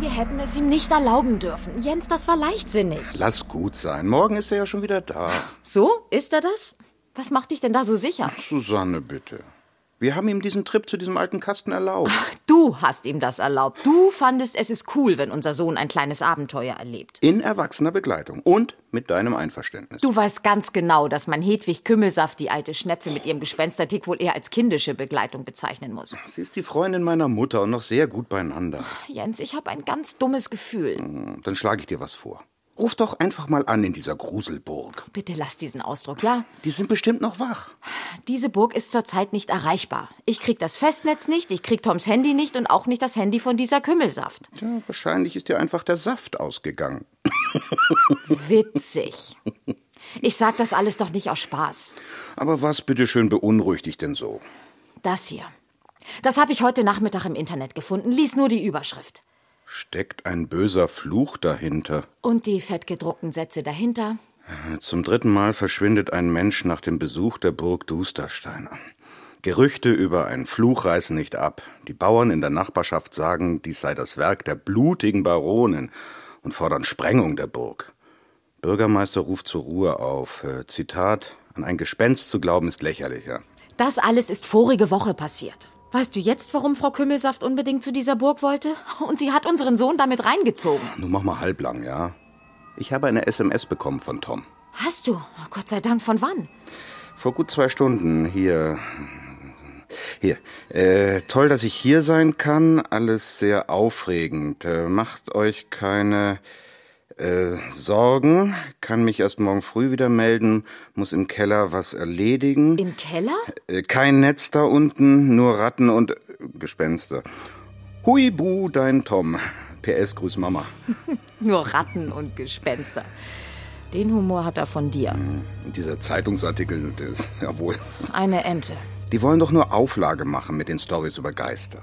Wir hätten es ihm nicht erlauben dürfen. Jens, das war leichtsinnig. Lass gut sein. Morgen ist er ja schon wieder da. So? Ist er das? Was macht dich denn da so sicher? Susanne, bitte. Wir haben ihm diesen Trip zu diesem alten Kasten erlaubt. Du hast ihm das erlaubt. Du fandest, es ist cool, wenn unser Sohn ein kleines Abenteuer erlebt. In erwachsener Begleitung und mit deinem Einverständnis. Du weißt ganz genau, dass man Hedwig Kümmelsaft, die alte Schnepfe mit ihrem Gespenstertick, wohl eher als kindische Begleitung bezeichnen muss. Sie ist die Freundin meiner Mutter und noch sehr gut beieinander. Jens, ich habe ein ganz dummes Gefühl. Dann schlage ich dir was vor. Ruf doch einfach mal an in dieser Gruselburg. Bitte lass diesen Ausdruck, ja? Die sind bestimmt noch wach. Diese Burg ist zurzeit nicht erreichbar. Ich krieg das Festnetz nicht, ich krieg Toms Handy nicht und auch nicht das Handy von dieser Kümmelsaft. Ja, wahrscheinlich ist dir einfach der Saft ausgegangen. Witzig. Ich sag das alles doch nicht aus Spaß. Aber was bitteschön beunruhigt dich denn so? Das hier. Das habe ich heute Nachmittag im Internet gefunden. Lies nur die Überschrift. Steckt ein böser Fluch dahinter? Und die fettgedruckten Sätze dahinter. Zum dritten Mal verschwindet ein Mensch nach dem Besuch der Burg Dusterstein. Gerüchte über einen Fluch reißen nicht ab. Die Bauern in der Nachbarschaft sagen, dies sei das Werk der blutigen Baronin und fordern Sprengung der Burg. Bürgermeister ruft zur Ruhe auf. Äh, Zitat: An ein Gespenst zu glauben ist lächerlicher. Das alles ist vorige Woche passiert. Weißt du jetzt, warum Frau Kümmelsaft unbedingt zu dieser Burg wollte? Und sie hat unseren Sohn damit reingezogen. Nun mach mal halblang, ja? Ich habe eine SMS bekommen von Tom. Hast du? Oh, Gott sei Dank, von wann? Vor gut zwei Stunden. Hier. Hier. Äh, toll, dass ich hier sein kann. Alles sehr aufregend. Äh, macht euch keine äh, Sorgen. Kann mich erst morgen früh wieder melden. Muss im Keller was erledigen. Im Keller? Äh, kein Netz da unten, nur Ratten und äh, Gespenster. Huibu, dein Tom. PS, grüß Mama. Nur Ratten und Gespenster. Den Humor hat er von dir. Dieser Zeitungsartikel, der ist, jawohl. Eine Ente. Die wollen doch nur Auflage machen mit den Stories über Geister.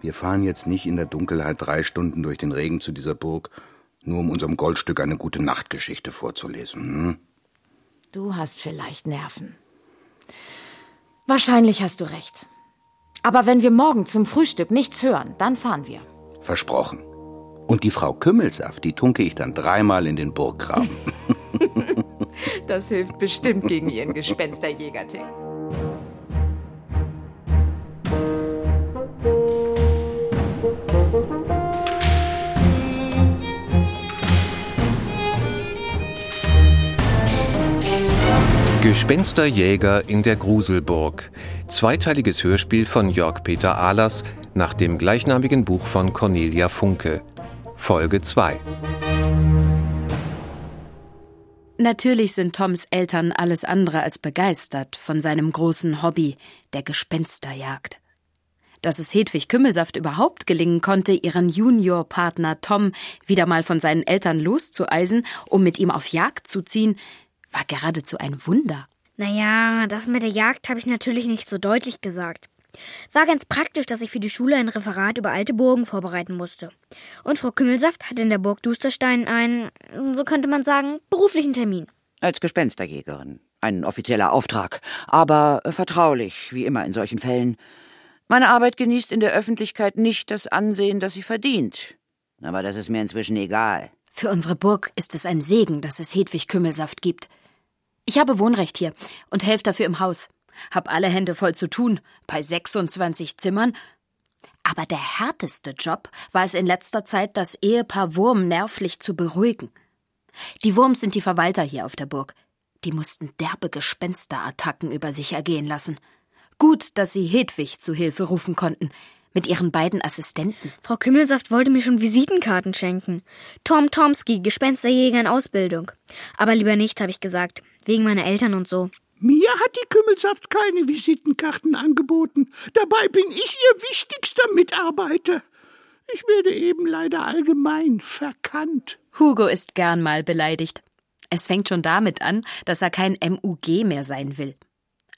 Wir fahren jetzt nicht in der Dunkelheit drei Stunden durch den Regen zu dieser Burg, nur um unserem Goldstück eine gute Nachtgeschichte vorzulesen. Hm? Du hast vielleicht Nerven. Wahrscheinlich hast du recht. Aber wenn wir morgen zum Frühstück nichts hören, dann fahren wir. Versprochen. Und die Frau Kümmelsaft, die tunke ich dann dreimal in den Burggraben. Das hilft bestimmt gegen ihren Gespensterjägertick. Gespensterjäger in der Gruselburg. Zweiteiliges Hörspiel von Jörg Peter Ahlers nach dem gleichnamigen Buch von Cornelia Funke. Folge 2. Natürlich sind Toms Eltern alles andere als begeistert von seinem großen Hobby, der Gespensterjagd. Dass es Hedwig Kümmelsaft überhaupt gelingen konnte, ihren Juniorpartner Tom wieder mal von seinen Eltern loszueisen, um mit ihm auf Jagd zu ziehen, war geradezu ein Wunder. Naja, das mit der Jagd habe ich natürlich nicht so deutlich gesagt. War ganz praktisch, dass ich für die Schule ein Referat über alte Burgen vorbereiten musste. Und Frau Kümmelsaft hat in der Burg Dusterstein einen, so könnte man sagen, beruflichen Termin. Als Gespensterjägerin. Ein offizieller Auftrag, aber vertraulich, wie immer in solchen Fällen. Meine Arbeit genießt in der Öffentlichkeit nicht das Ansehen, das sie verdient. Aber das ist mir inzwischen egal. Für unsere Burg ist es ein Segen, dass es Hedwig Kümmelsaft gibt. Ich habe Wohnrecht hier und helfe dafür im Haus. Hab alle Hände voll zu tun, bei 26 Zimmern. Aber der härteste Job war es in letzter Zeit, das Ehepaar Wurm nervlich zu beruhigen. Die Wurms sind die Verwalter hier auf der Burg. Die mussten derbe Gespensterattacken über sich ergehen lassen. Gut, dass sie Hedwig zu Hilfe rufen konnten. Mit ihren beiden Assistenten. Frau Kümmelsaft wollte mir schon Visitenkarten schenken. Tom Tomski, Gespensterjäger in Ausbildung. Aber lieber nicht, habe ich gesagt. Wegen meiner Eltern und so. Mir hat die Kümmelsaft keine Visitenkarten angeboten. Dabei bin ich ihr wichtigster Mitarbeiter. Ich werde eben leider allgemein verkannt. Hugo ist gern mal beleidigt. Es fängt schon damit an, dass er kein MUG mehr sein will.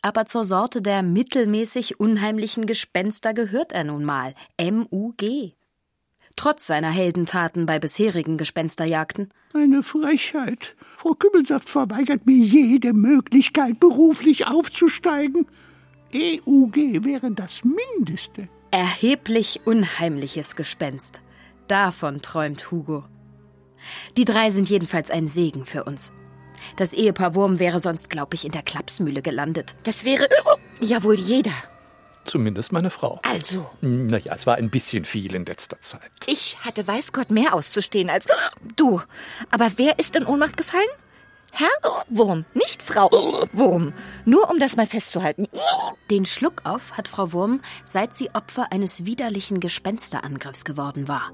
Aber zur Sorte der mittelmäßig unheimlichen Gespenster gehört er nun mal. MUG. Trotz seiner Heldentaten bei bisherigen Gespensterjagden. Eine Frechheit. Frau Kübelsaft verweigert mir jede Möglichkeit, beruflich aufzusteigen. EUG wäre das Mindeste. Erheblich unheimliches Gespenst. Davon träumt Hugo. Die drei sind jedenfalls ein Segen für uns. Das Ehepaar Wurm wäre sonst, glaube ich, in der Klapsmühle gelandet. Das wäre ja wohl jeder. Zumindest meine Frau. Also. Naja, es war ein bisschen viel in letzter Zeit. Ich hatte weiß Gott mehr auszustehen als du. Aber wer ist in Ohnmacht gefallen? Herr Wurm, nicht Frau Wurm. Nur um das mal festzuhalten. Den Schluck auf hat Frau Wurm, seit sie Opfer eines widerlichen Gespensterangriffs geworden war.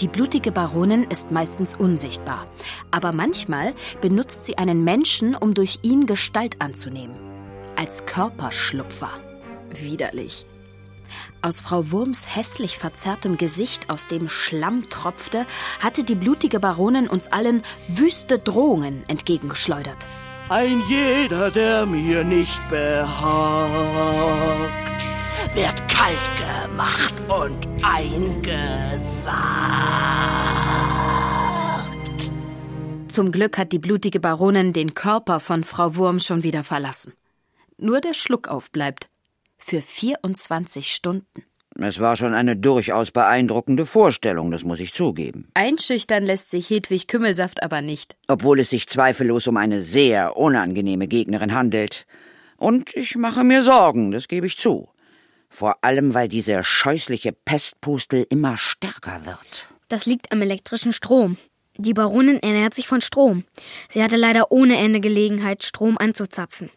Die blutige Baronin ist meistens unsichtbar, aber manchmal benutzt sie einen Menschen, um durch ihn Gestalt anzunehmen. Als Körperschlupfer. Widerlich. Aus Frau Wurms hässlich verzerrtem Gesicht, aus dem Schlamm tropfte, hatte die blutige Baronin uns allen wüste Drohungen entgegengeschleudert. Ein jeder, der mir nicht behagt, wird kalt gemacht und eingesagt. Zum Glück hat die blutige Baronin den Körper von Frau Wurm schon wieder verlassen. Nur der Schluckauf bleibt für 24 Stunden. Es war schon eine durchaus beeindruckende Vorstellung, das muss ich zugeben. Einschüchtern lässt sich Hedwig Kümmelsaft aber nicht. Obwohl es sich zweifellos um eine sehr unangenehme Gegnerin handelt. Und ich mache mir Sorgen, das gebe ich zu. Vor allem, weil diese scheußliche Pestpustel immer stärker wird. Das liegt am elektrischen Strom. Die Baronin ernährt sich von Strom. Sie hatte leider ohne Ende Gelegenheit, Strom anzuzapfen.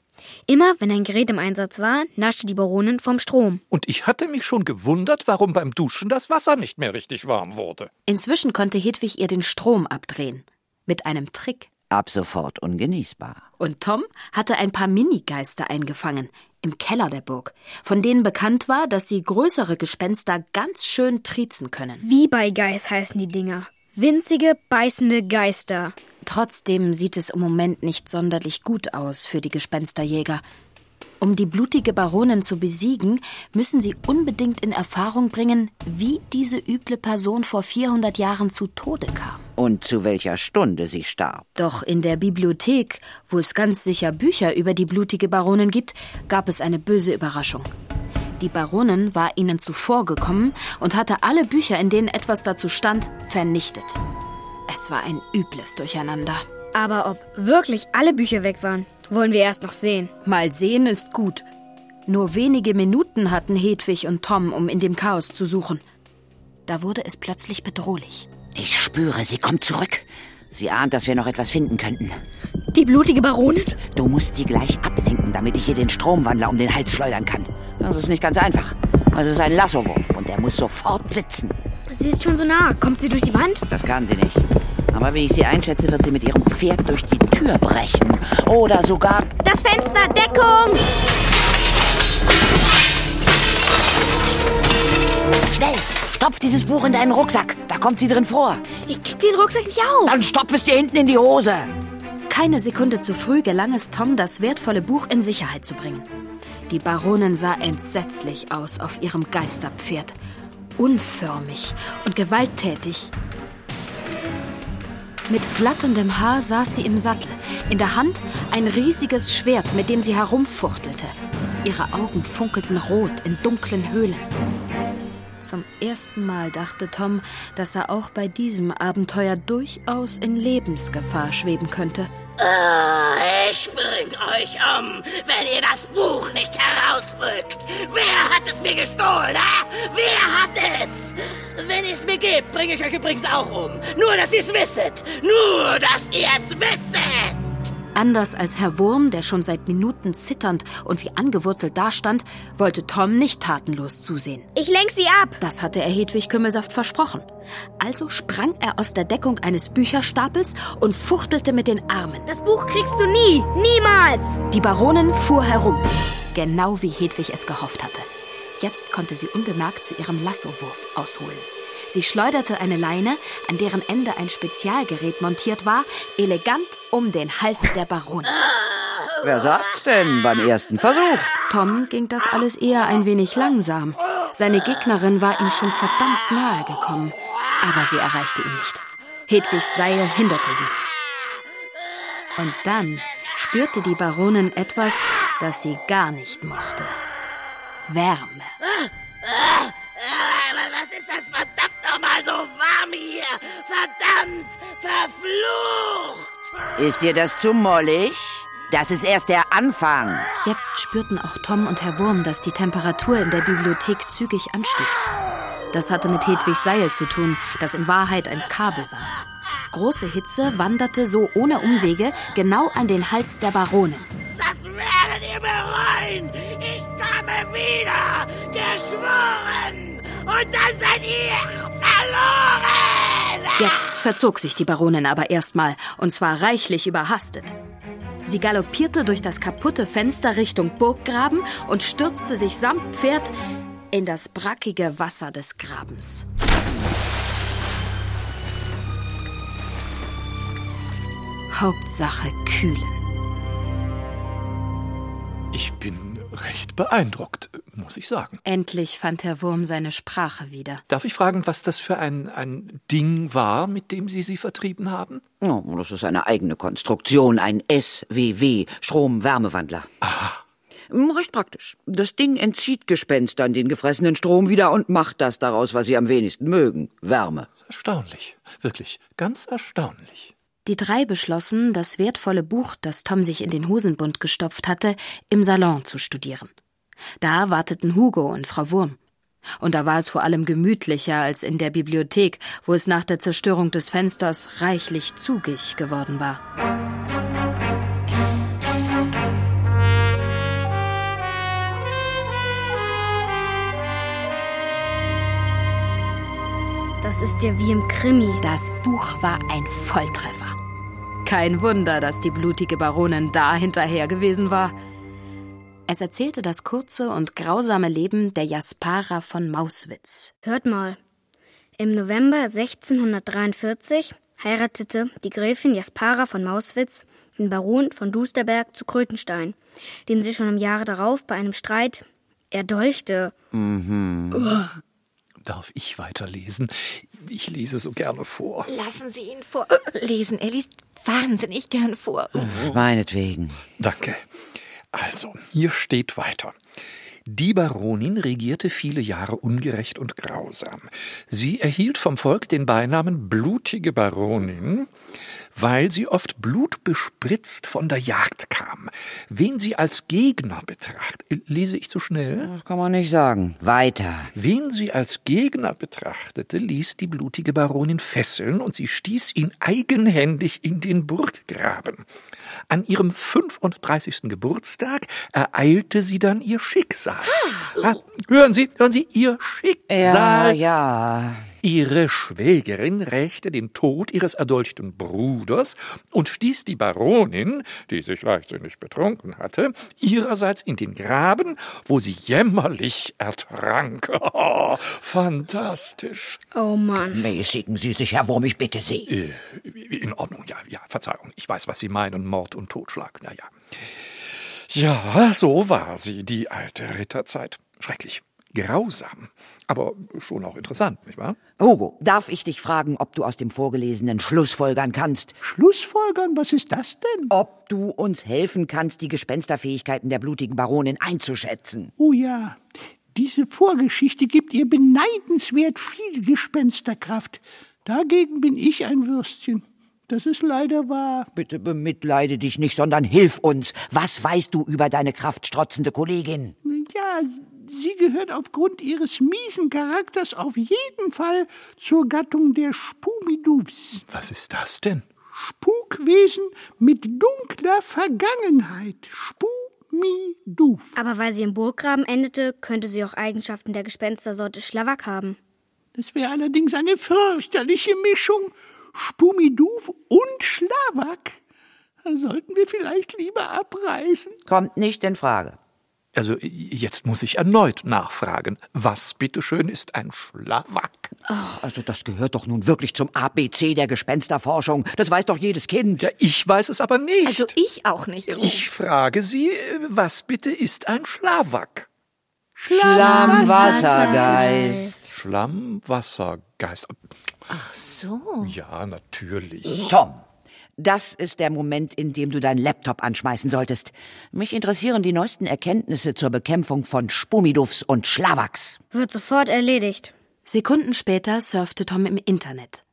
Immer, wenn ein Gerät im Einsatz war, naschte die Baronin vom Strom. Und ich hatte mich schon gewundert, warum beim Duschen das Wasser nicht mehr richtig warm wurde. Inzwischen konnte Hedwig ihr den Strom abdrehen. Mit einem Trick. Ab sofort ungenießbar. Und Tom hatte ein paar Minigeister eingefangen im Keller der Burg, von denen bekannt war, dass sie größere Gespenster ganz schön triezen können. Wie bei Geist heißen die Dinger. Winzige, beißende Geister. Trotzdem sieht es im Moment nicht sonderlich gut aus für die Gespensterjäger. Um die blutige Baronin zu besiegen, müssen sie unbedingt in Erfahrung bringen, wie diese üble Person vor 400 Jahren zu Tode kam. Und zu welcher Stunde sie starb. Doch in der Bibliothek, wo es ganz sicher Bücher über die blutige Baronin gibt, gab es eine böse Überraschung. Die Baronin war ihnen zuvorgekommen und hatte alle Bücher, in denen etwas dazu stand, vernichtet. Es war ein übles Durcheinander. Aber ob wirklich alle Bücher weg waren, wollen wir erst noch sehen. Mal sehen ist gut. Nur wenige Minuten hatten Hedwig und Tom, um in dem Chaos zu suchen. Da wurde es plötzlich bedrohlich. Ich spüre, sie kommt zurück. Sie ahnt, dass wir noch etwas finden könnten. Die blutige Baronin? Du musst sie gleich ablenken, damit ich ihr den Stromwandler um den Hals schleudern kann. Das ist nicht ganz einfach. Es ist ein Lassowurf und der muss sofort sitzen. Sie ist schon so nah. Kommt sie durch die Wand? Das kann sie nicht. Aber wie ich sie einschätze, wird sie mit ihrem Pferd durch die Tür brechen. Oder sogar. Das Fenster! Deckung! Schnell! Stopf dieses Buch in deinen Rucksack. Da kommt sie drin vor. Ich krieg den Rucksack nicht auf. Dann stopf es dir hinten in die Hose. Keine Sekunde zu früh gelang es Tom, das wertvolle Buch in Sicherheit zu bringen. Die Baronin sah entsetzlich aus auf ihrem Geisterpferd. Unförmig und gewalttätig. Mit flatterndem Haar saß sie im Sattel, in der Hand ein riesiges Schwert, mit dem sie herumfuchtelte. Ihre Augen funkelten rot in dunklen Höhlen. Zum ersten Mal dachte Tom, dass er auch bei diesem Abenteuer durchaus in Lebensgefahr schweben könnte. Oh, ich bring euch um, wenn ihr das Buch nicht herausrückt. Wer hat es mir gestohlen, ha? Wer hat es? Wenn ihr es mir gebt, bringe ich euch übrigens auch um. Nur, dass ihr es wisset. Nur, dass ihr es wisset. Anders als Herr Wurm, der schon seit Minuten zitternd und wie angewurzelt dastand, wollte Tom nicht tatenlos zusehen. Ich lenk sie ab. Das hatte er Hedwig Kümmelsaft versprochen. Also sprang er aus der Deckung eines Bücherstapels und fuchtelte mit den Armen. Das Buch kriegst du nie. Niemals. Die Baronin fuhr herum. Genau wie Hedwig es gehofft hatte. Jetzt konnte sie unbemerkt zu ihrem Lassowurf ausholen. Sie schleuderte eine Leine, an deren Ende ein Spezialgerät montiert war, elegant um den Hals der Baronin. Wer sagt's denn beim ersten Versuch? Tom ging das alles eher ein wenig langsam. Seine Gegnerin war ihm schon verdammt nahe gekommen. Aber sie erreichte ihn nicht. Hedwigs Seil hinderte sie. Und dann spürte die Baronin etwas, das sie gar nicht mochte. Wärme. Was ist das verdammt nochmal so warm hier? Verdammt! Verflucht! Ist dir das zu mollig? Das ist erst der Anfang. Jetzt spürten auch Tom und Herr Wurm, dass die Temperatur in der Bibliothek zügig anstieg. Das hatte mit Hedwigs Seil zu tun, das in Wahrheit ein Kabel war. Große Hitze wanderte so ohne Umwege genau an den Hals der Baronin. Das werdet ihr bereuen! Ich komme wieder! Geschworen! Und dann seid ihr verloren! Jetzt verzog sich die Baronin aber erstmal, und zwar reichlich überhastet. Sie galoppierte durch das kaputte Fenster Richtung Burggraben und stürzte sich samt Pferd in das brackige Wasser des Grabens. Hauptsache kühlen. Ich bin recht beeindruckt, muss ich sagen. Endlich fand Herr Wurm seine Sprache wieder. Darf ich fragen, was das für ein, ein Ding war, mit dem Sie sie vertrieben haben? Oh, das ist eine eigene Konstruktion, ein SWW, Strom-Wärmewandler. Aha. Recht praktisch. Das Ding entzieht Gespenstern den gefressenen Strom wieder und macht das daraus, was sie am wenigsten mögen. Wärme. Erstaunlich. Wirklich ganz erstaunlich. Die drei beschlossen, das wertvolle Buch, das Tom sich in den Hosenbund gestopft hatte, im Salon zu studieren. Da warteten Hugo und Frau Wurm. Und da war es vor allem gemütlicher als in der Bibliothek, wo es nach der Zerstörung des Fensters reichlich zugig geworden war. Das ist ja wie im Krimi. Das Buch war ein Volltreffer. Kein Wunder, dass die blutige Baronin da hinterher gewesen war. Es erzählte das kurze und grausame Leben der Jaspara von Mauswitz. Hört mal. Im November 1643 heiratete die Gräfin Jaspara von Mauswitz den Baron von Dusterberg zu Krötenstein, den sie schon im Jahre darauf bei einem Streit erdolchte. Darf ich weiterlesen? Ich lese so gerne vor. Lassen Sie ihn vorlesen. Er liest wahnsinnig gern vor. Meinetwegen. Danke. Also, hier steht weiter. Die Baronin regierte viele Jahre ungerecht und grausam. Sie erhielt vom Volk den Beinamen blutige Baronin, weil sie oft blutbespritzt von der Jagd kam. Wen sie als Gegner betrachtet, lese ich zu schnell? Das kann man nicht sagen. Weiter. Wen sie als Gegner betrachtete, ließ die blutige Baronin fesseln und sie stieß ihn eigenhändig in den Burggraben. An ihrem 35. Geburtstag ereilte sie dann ihr Schicksal. Ah, hören Sie, hören Sie, ihr Ja, Schicksal. ja. Ihre Schwägerin rächte den Tod ihres erdolchten Bruders und stieß die Baronin, die sich leichtsinnig betrunken hatte, ihrerseits in den Graben, wo sie jämmerlich ertrank. Oh, fantastisch. Oh Mann. Mäßigen Sie sich, Herr Wurm, ich bitte Sie. Äh, In Ordnung, ja, ja, Verzeihung. Ich weiß, was Sie meinen, Mord und Totschlag, na ja. Ja, so war sie, die alte Ritterzeit. Schrecklich, grausam, aber schon auch interessant, nicht wahr? Hugo, darf ich dich fragen, ob du aus dem Vorgelesenen Schlussfolgern kannst? Schlussfolgern, was ist das denn? Ob du uns helfen kannst, die Gespensterfähigkeiten der blutigen Baronin einzuschätzen? Oh ja, diese Vorgeschichte gibt ihr beneidenswert viel Gespensterkraft. Dagegen bin ich ein Würstchen. Das ist leider wahr. Bitte bemitleide dich nicht, sondern hilf uns. Was weißt du über deine kraftstrotzende Kollegin? Ja, sie gehört aufgrund ihres miesen Charakters auf jeden Fall zur Gattung der Spumidufs. Was ist das denn? Spukwesen mit dunkler Vergangenheit. Spumiduf. Aber weil sie im Burggraben endete, könnte sie auch Eigenschaften der Gespenstersorte Schlawak haben. Das wäre allerdings eine fürchterliche Mischung. Spumiduf und Schlawak. Da sollten wir vielleicht lieber abreißen. Kommt nicht in Frage. Also jetzt muss ich erneut nachfragen. Was bitteschön ist ein Schlawak? Also das gehört doch nun wirklich zum ABC der Gespensterforschung. Das weiß doch jedes Kind. Ja, ich weiß es aber nicht. Also ich auch nicht. ich frage Sie, was bitte ist ein Schlawak? Schlammwassergeist. Schlammwassergeist. Ach so. Ja, natürlich. Tom, das ist der Moment, in dem du deinen Laptop anschmeißen solltest. Mich interessieren die neuesten Erkenntnisse zur Bekämpfung von Spumidufs und Schlawaks. Wird sofort erledigt. Sekunden später surfte Tom im Internet.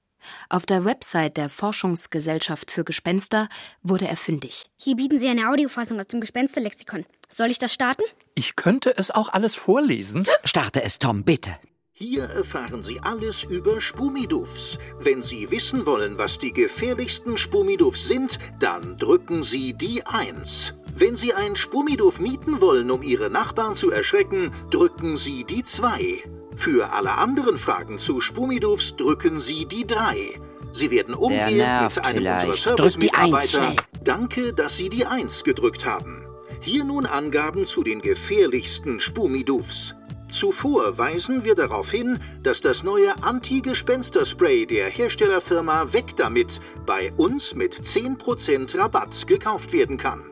Auf der Website der Forschungsgesellschaft für Gespenster wurde er fündig. Hier bieten sie eine Audiofassung aus dem Gespensterlexikon. Soll ich das starten? Ich könnte es auch alles vorlesen. Starte es, Tom, bitte. Hier erfahren Sie alles über Spumidufs. Wenn Sie wissen wollen, was die gefährlichsten Spumidufs sind, dann drücken Sie die 1. Wenn Sie ein Spumiduf mieten wollen, um Ihre Nachbarn zu erschrecken, drücken Sie die 2. Für alle anderen Fragen zu Spumidufs drücken Sie die 3. Sie werden umgehend nervt mit einem vielleicht. unserer Service-Mitarbeiter. Danke, dass Sie die 1 gedrückt haben. Hier nun Angaben zu den gefährlichsten Spumidufs. Zuvor weisen wir darauf hin, dass das neue Anti-Gespenster-Spray der Herstellerfirma Weg damit bei uns mit 10% Rabatt gekauft werden kann.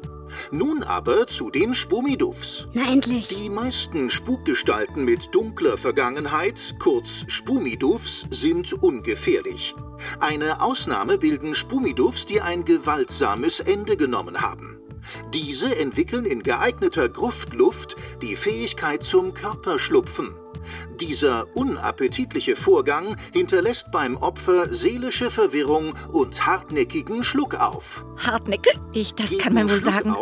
Nun aber zu den Spumidufs. Na endlich. Die meisten Spukgestalten mit dunkler Vergangenheit, kurz Spumidufs, sind ungefährlich. Eine Ausnahme bilden Spumidufs, die ein gewaltsames Ende genommen haben. Diese entwickeln in geeigneter Gruftluft die Fähigkeit zum Körperschlupfen. Dieser unappetitliche Vorgang hinterlässt beim Opfer seelische Verwirrung und hartnäckigen Schluckauf. Hartnäcke? Ich, das kann man wohl sagen.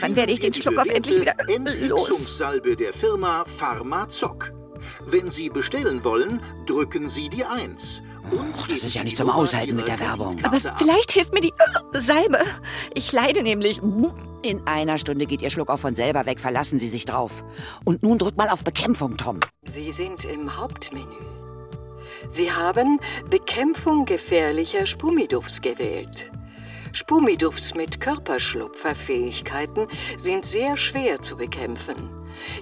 Wann werde ich den Schluckauf endlich wieder los? Entwicklungssalbe der Firma Pharmazoc. Wenn Sie bestellen wollen, drücken Sie die 1. Und das ist ja nicht zum Aushalten mit der Werbung. Aber vielleicht hilft mir die äh, Salbe. Ich leide nämlich. In einer Stunde geht Ihr Schluckauf von selber weg. Verlassen Sie sich drauf. Und nun drück mal auf Bekämpfung, Tom. Sie sind im Hauptmenü. Sie haben Bekämpfung gefährlicher Spumidufs gewählt. Spumidufs mit Körperschlupferfähigkeiten sind sehr schwer zu bekämpfen.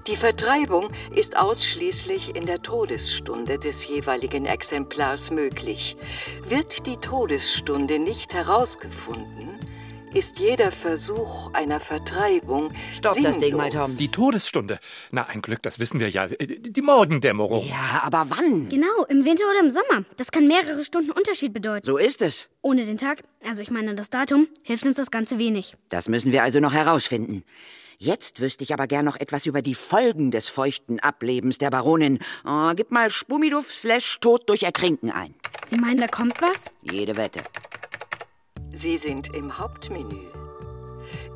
Die Vertreibung ist ausschließlich in der Todesstunde des jeweiligen Exemplars möglich. Wird die Todesstunde nicht herausgefunden, ist jeder Versuch einer Vertreibung Stopp das Ding mal, sinnlos. Tom. Die Todesstunde. Na, ein Glück, das wissen wir ja. Äh, Die Morgendämmerung. Ja, aber wann? Genau, im Winter oder im Sommer. Das kann mehrere Stunden Unterschied bedeuten. So ist es. Ohne den Tag, also ich meine das Datum, hilft uns das Ganze wenig. Das müssen wir also noch herausfinden. Jetzt wüsste ich aber gern noch etwas über die Folgen des feuchten Ablebens der Baronin. Oh, gib mal Spumiduf slash Tod durch Ertrinken ein. Sie meinen, da kommt was? Jede Wette. Sie sind im Hauptmenü.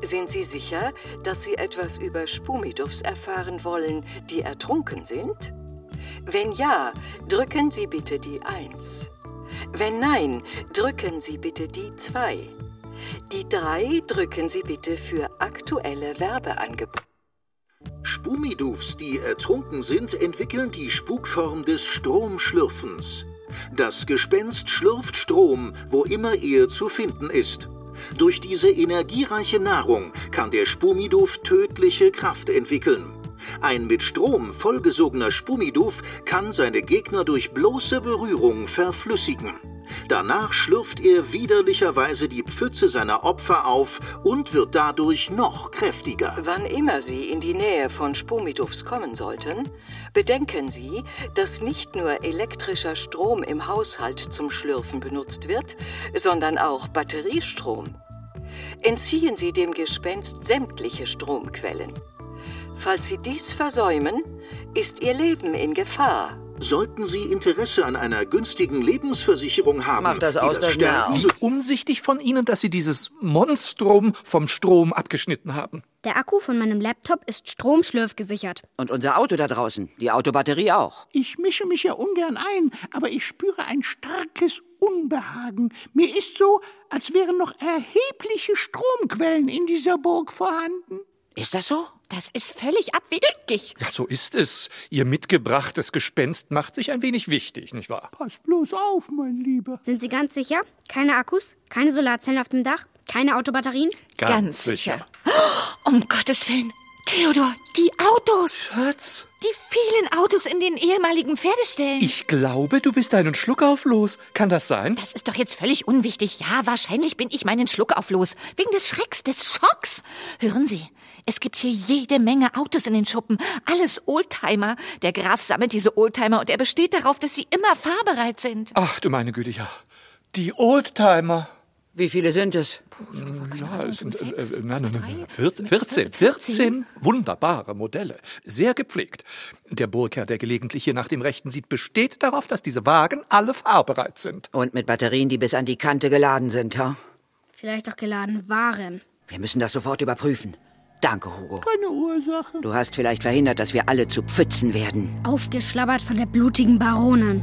Sind Sie sicher, dass Sie etwas über Spumidufs erfahren wollen, die ertrunken sind? Wenn ja, drücken Sie bitte die 1. Wenn nein, drücken Sie bitte die 2. Die 3 drücken Sie bitte für aktuelle Werbeangebote. Spumidufs, die ertrunken sind, entwickeln die Spukform des Stromschlürfens. Das Gespenst schlürft Strom, wo immer er zu finden ist. Durch diese energiereiche Nahrung kann der Spumiduf tödliche Kraft entwickeln. Ein mit Strom vollgesogener Spumiduf kann seine Gegner durch bloße Berührung verflüssigen. Danach schlürft er widerlicherweise die Pfütze seiner Opfer auf und wird dadurch noch kräftiger. Wann immer Sie in die Nähe von Spumidufs kommen sollten, bedenken Sie, dass nicht nur elektrischer Strom im Haushalt zum Schlürfen benutzt wird, sondern auch Batteriestrom. Entziehen Sie dem Gespenst sämtliche Stromquellen. Falls Sie dies versäumen, ist Ihr Leben in Gefahr. Sollten Sie Interesse an einer günstigen Lebensversicherung haben, Mach das die aus, das Sterben Wie umsichtig von Ihnen, dass Sie dieses Monstrum vom Strom abgeschnitten haben. Der Akku von meinem Laptop ist stromschlürfgesichert. Und unser Auto da draußen, die Autobatterie auch. Ich mische mich ja ungern ein, aber ich spüre ein starkes Unbehagen. Mir ist so, als wären noch erhebliche Stromquellen in dieser Burg vorhanden. Ist das so? Das ist völlig abwegig. Ja, so ist es. Ihr mitgebrachtes Gespenst macht sich ein wenig wichtig, nicht wahr? Pass bloß auf, mein Lieber. Sind Sie ganz sicher? Keine Akkus? Keine Solarzellen auf dem Dach? Keine Autobatterien? Ganz sicher. Um Gottes Willen. Theodor, die Autos! Schatz! Die vielen Autos in den ehemaligen Pferdeställen. Ich glaube, du bist einen Schluckauf los. Kann das sein? Das ist doch jetzt völlig unwichtig. Ja, wahrscheinlich bin ich meinen Schluckauf los. Wegen des Schrecks, des Schocks. Hören Sie, es gibt hier jede Menge Autos in den Schuppen. Alles Oldtimer. Der Graf sammelt diese Oldtimer und er besteht darauf, dass sie immer fahrbereit sind. Ach, du meine Güte, ja. Die Oldtimer. Wie viele sind es? Ja, es sind, äh, äh, nein, nein, nein, 14, 14, 14 wunderbare Modelle. Sehr gepflegt. Der Burgherr, der gelegentlich hier nach dem Rechten sieht, besteht darauf, dass diese Wagen alle fahrbereit sind. Und mit Batterien, die bis an die Kante geladen sind, ha? Vielleicht auch geladen waren. Wir müssen das sofort überprüfen. Danke, Hugo. Keine Ursache. Du hast vielleicht verhindert, dass wir alle zu Pfützen werden. Aufgeschlabbert von der blutigen Baronin.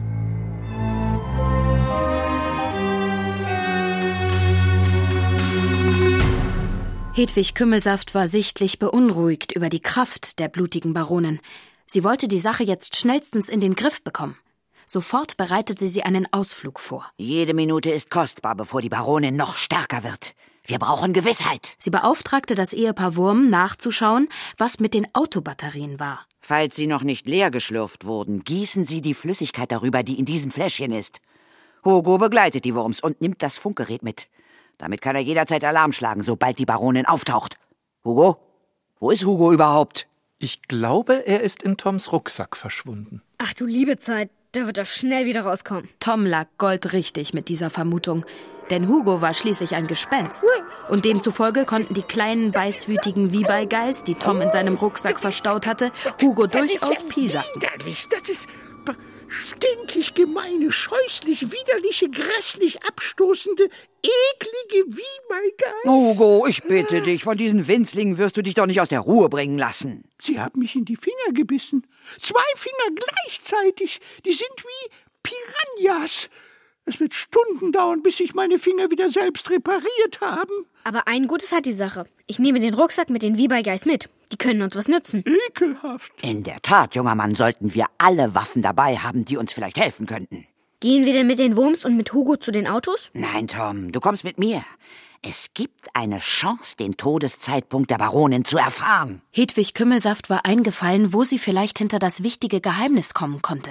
Hedwig Kümmelsaft war sichtlich beunruhigt über die Kraft der blutigen Baronin. Sie wollte die Sache jetzt schnellstens in den Griff bekommen. Sofort bereitete sie einen Ausflug vor. Jede Minute ist kostbar, bevor die Baronin noch stärker wird. Wir brauchen Gewissheit. Sie beauftragte das Ehepaar Wurm nachzuschauen, was mit den Autobatterien war. Falls sie noch nicht leer geschlürft wurden, gießen Sie die Flüssigkeit darüber, die in diesem Fläschchen ist. Hugo begleitet die Wurms und nimmt das Funkgerät mit. Damit kann er jederzeit Alarm schlagen, sobald die Baronin auftaucht. Hugo? Wo ist Hugo überhaupt? Ich glaube, er ist in Toms Rucksack verschwunden. Ach du liebe Zeit, da wird er schnell wieder rauskommen. Tom lag goldrichtig mit dieser Vermutung. Denn Hugo war schließlich ein Gespenst. Und demzufolge konnten die kleinen beißwütigen Wiebeigeiß, die Tom in seinem Rucksack verstaut hatte, Hugo durchaus piesacken. Das ist stinkig gemeine, scheußlich, widerliche, grässlich abstoßende, eklige Wiebeigeiß. Hugo, ich bitte dich, von diesen Winzlingen wirst du dich doch nicht aus der Ruhe bringen lassen. Sie haben mich in die Finger gebissen. Zwei Finger gleichzeitig. Die sind wie Piranhas. Es wird Stunden dauern, bis sich meine Finger wieder selbst repariert haben. Aber ein Gutes hat die Sache. Ich nehme den Rucksack mit den Wiebeigeiß mit. Die können uns was nützen. Ekelhaft. In der Tat, junger Mann, sollten wir alle Waffen dabei haben, die uns vielleicht helfen könnten. Gehen wir denn mit den Wurms und mit Hugo zu den Autos? Nein, Tom, du kommst mit mir. Es gibt eine Chance, den Todeszeitpunkt der Baronin zu erfahren. Hedwig Kümmelsaft war eingefallen, wo sie vielleicht hinter das wichtige Geheimnis kommen konnte.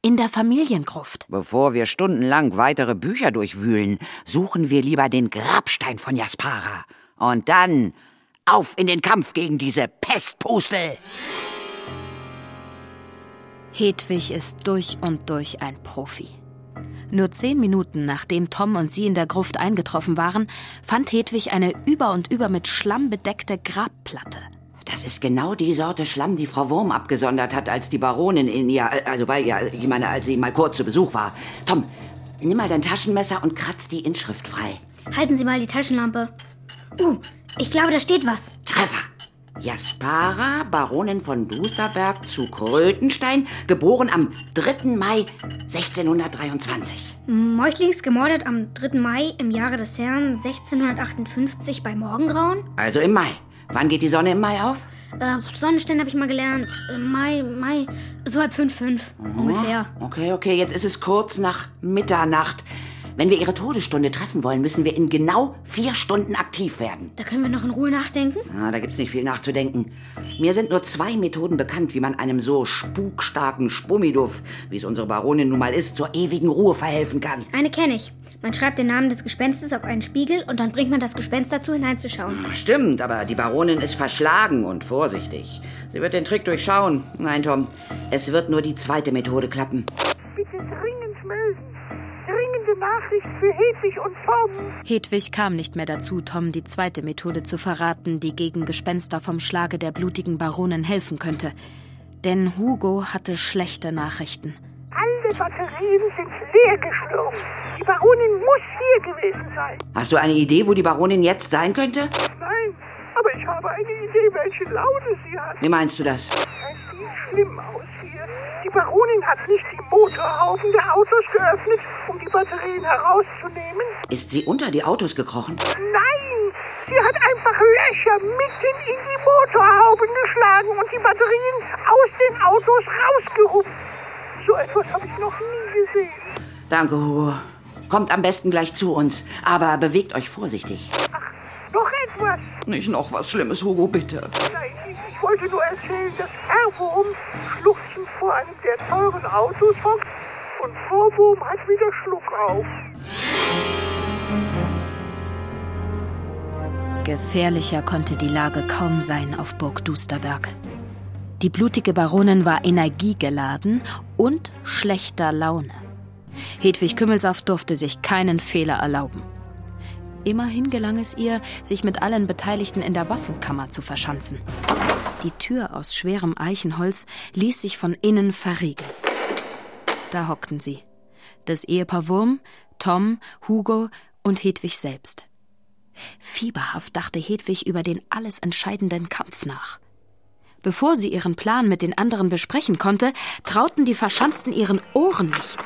In der Familiengruft. Bevor wir stundenlang weitere Bücher durchwühlen, suchen wir lieber den Grabstein von Jaspara. Und dann auf in den Kampf gegen diese Pestpustel. Hedwig ist durch und durch ein Profi. Nur zehn Minuten nachdem Tom und sie in der Gruft eingetroffen waren, fand Hedwig eine über und über mit Schlamm bedeckte Grabplatte. Das ist genau die Sorte Schlamm, die Frau Wurm abgesondert hat, als die Baronin in ihr, also bei ihr, ich meine, als sie mal kurz zu Besuch war. Tom, nimm mal dein Taschenmesser und kratz die Inschrift frei. Halten Sie mal die Taschenlampe. Uh, ich glaube, da steht was. Treffer. Jaspara, Baronin von Dusterberg zu Krötenstein, geboren am 3. Mai 1623. Meuchlings gemordet am 3. Mai im Jahre des Herrn 1658 bei Morgengrauen. Also im Mai. Wann geht die Sonne im Mai auf? Äh, Sonnenstände habe ich mal gelernt. Äh, Mai, Mai, so halb fünf, fünf ungefähr. Okay, okay, jetzt ist es kurz nach Mitternacht. Wenn wir ihre Todesstunde treffen wollen, müssen wir in genau vier Stunden aktiv werden. Da können wir noch in Ruhe nachdenken. Ah, da gibt's nicht viel nachzudenken. Mir sind nur zwei Methoden bekannt, wie man einem so spukstarken Spummiduff, wie es unsere Baronin nun mal ist, zur ewigen Ruhe verhelfen kann. Eine kenne ich. Man schreibt den Namen des Gespenstes auf einen Spiegel und dann bringt man das Gespenst dazu, hineinzuschauen. Stimmt, aber die Baronin ist verschlagen und vorsichtig. Sie wird den Trick durchschauen. Nein, Tom, es wird nur die zweite Methode klappen. Bitte dringend melden. Dringende Nachricht für Hedwig und Tom. Hedwig kam nicht mehr dazu, Tom die zweite Methode zu verraten, die gegen Gespenster vom Schlage der blutigen Baronin helfen könnte. Denn Hugo hatte schlechte Nachrichten. Alle Batterien sind leer geschlürft. Die Baronin muss hier gewesen sein. Hast du eine Idee, wo die Baronin jetzt sein könnte? Nein, aber ich habe eine Idee, welche Laune sie hat. Wie meinst du das? Es sieht schlimm aus hier. Die Baronin hat nicht die Motorhaufen der Autos geöffnet, um die Batterien herauszunehmen. Ist sie unter die Autos gekrochen? Nein, sie hat einfach Löcher mitten in die Motorhauben geschlagen und die Batterien aus den Autos rausgehupft. So etwas habe ich noch nie gesehen. Danke, Hugo. Kommt am besten gleich zu uns, aber bewegt euch vorsichtig. Noch etwas. Nicht noch was Schlimmes, Hugo, bitte. Nein, ich, ich wollte nur erzählen, dass Herr Wurm schluchzend vor einem der teuren Autos hockt und Frau Wurm hat wieder Schluck auf. Gefährlicher konnte die Lage kaum sein auf Burg Dusterberg. Die blutige Baronin war energiegeladen und schlechter Laune. Hedwig Kümmelsaft durfte sich keinen Fehler erlauben. Immerhin gelang es ihr, sich mit allen Beteiligten in der Waffenkammer zu verschanzen. Die Tür aus schwerem Eichenholz ließ sich von innen verriegeln. Da hockten sie. Das Ehepaar Wurm, Tom, Hugo und Hedwig selbst. Fieberhaft dachte Hedwig über den alles entscheidenden Kampf nach. Bevor sie ihren Plan mit den anderen besprechen konnte, trauten die Verschanzten ihren Ohren nicht.